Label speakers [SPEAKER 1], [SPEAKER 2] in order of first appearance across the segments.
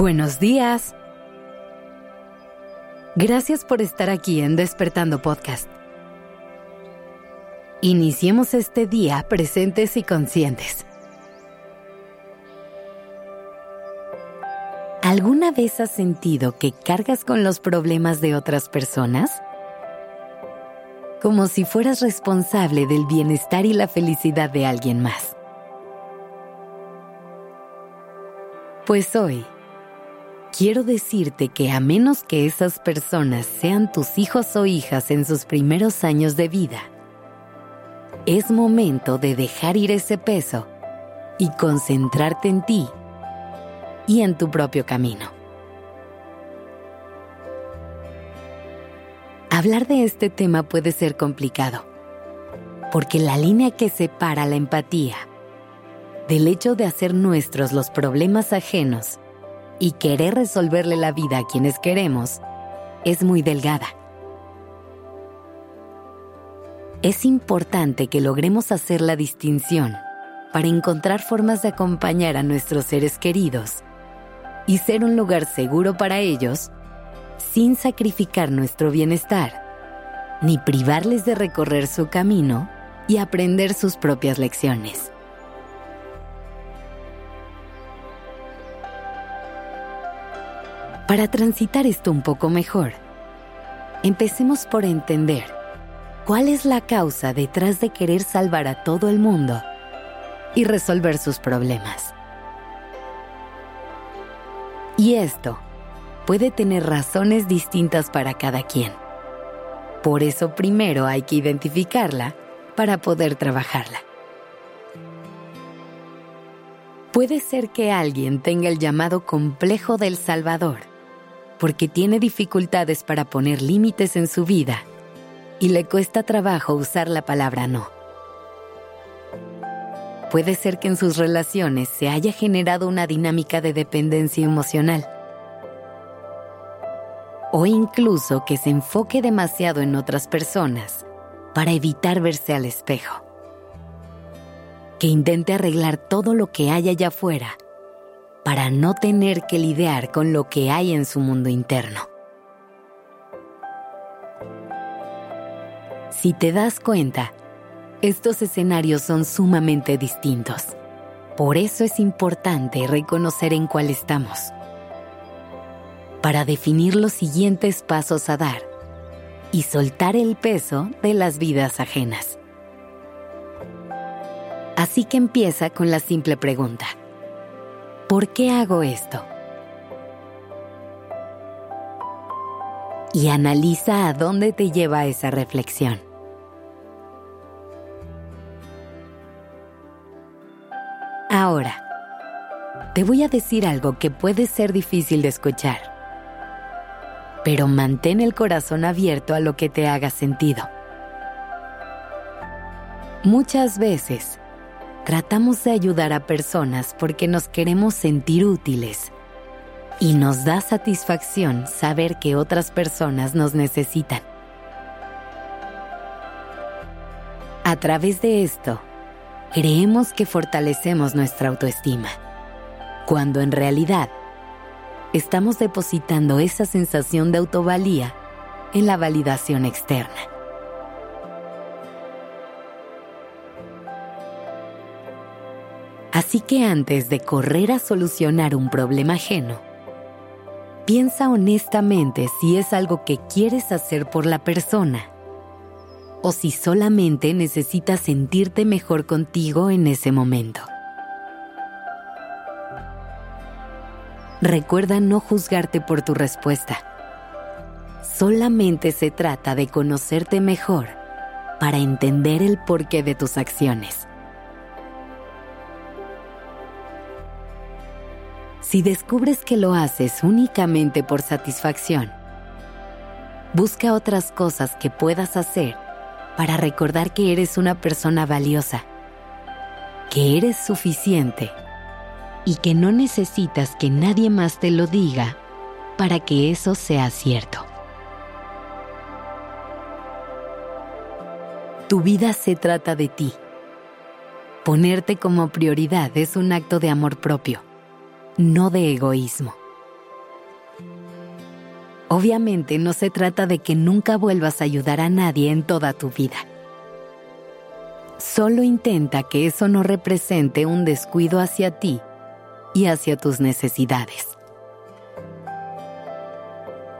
[SPEAKER 1] Buenos días. Gracias por estar aquí en Despertando Podcast. Iniciemos este día presentes y conscientes. ¿Alguna vez has sentido que cargas con los problemas de otras personas? Como si fueras responsable del bienestar y la felicidad de alguien más. Pues hoy, quiero decirte que a menos que esas personas sean tus hijos o hijas en sus primeros años de vida, es momento de dejar ir ese peso y concentrarte en ti y en tu propio camino. Hablar de este tema puede ser complicado, porque la línea que separa la empatía del hecho de hacer nuestros los problemas ajenos y querer resolverle la vida a quienes queremos es muy delgada. Es importante que logremos hacer la distinción para encontrar formas de acompañar a nuestros seres queridos y ser un lugar seguro para ellos sin sacrificar nuestro bienestar, ni privarles de recorrer su camino y aprender sus propias lecciones. Para transitar esto un poco mejor, empecemos por entender cuál es la causa detrás de querer salvar a todo el mundo y resolver sus problemas. Y esto puede tener razones distintas para cada quien. Por eso primero hay que identificarla para poder trabajarla. Puede ser que alguien tenga el llamado complejo del Salvador porque tiene dificultades para poner límites en su vida y le cuesta trabajo usar la palabra no. Puede ser que en sus relaciones se haya generado una dinámica de dependencia emocional. O incluso que se enfoque demasiado en otras personas para evitar verse al espejo. Que intente arreglar todo lo que hay allá afuera para no tener que lidiar con lo que hay en su mundo interno. Si te das cuenta, estos escenarios son sumamente distintos. Por eso es importante reconocer en cuál estamos. Para definir los siguientes pasos a dar y soltar el peso de las vidas ajenas. Así que empieza con la simple pregunta. ¿Por qué hago esto? Y analiza a dónde te lleva esa reflexión. Ahora, te voy a decir algo que puede ser difícil de escuchar, pero mantén el corazón abierto a lo que te haga sentido. Muchas veces tratamos de ayudar a personas porque nos queremos sentir útiles. Y nos da satisfacción saber que otras personas nos necesitan. A través de esto, creemos que fortalecemos nuestra autoestima, cuando en realidad estamos depositando esa sensación de autovalía en la validación externa. Así que antes de correr a solucionar un problema ajeno, piensa honestamente si es algo que quieres hacer por la persona o si solamente necesitas sentirte mejor contigo en ese momento. Recuerda no juzgarte por tu respuesta. Solamente se trata de conocerte mejor para entender el porqué de tus acciones. Si descubres que lo haces únicamente por satisfacción. Busca otras cosas que puedas hacer para recordar que eres una persona valiosa, que eres suficiente y que no necesitas que nadie más te lo diga para que eso sea cierto. Tu vida se trata de ti. Ponerte como prioridad es un acto de amor propio no de egoísmo. Obviamente no se trata de que nunca vuelvas a ayudar a nadie en toda tu vida. Solo intenta que eso no represente un descuido hacia ti y hacia tus necesidades.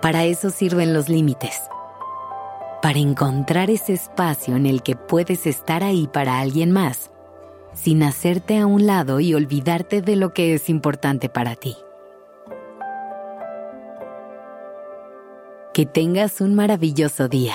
[SPEAKER 1] Para eso sirven los límites. Para encontrar ese espacio en el que puedes estar ahí para alguien más, sin hacerte a un lado y olvidarte de lo que es importante para ti. Que tengas un maravilloso día.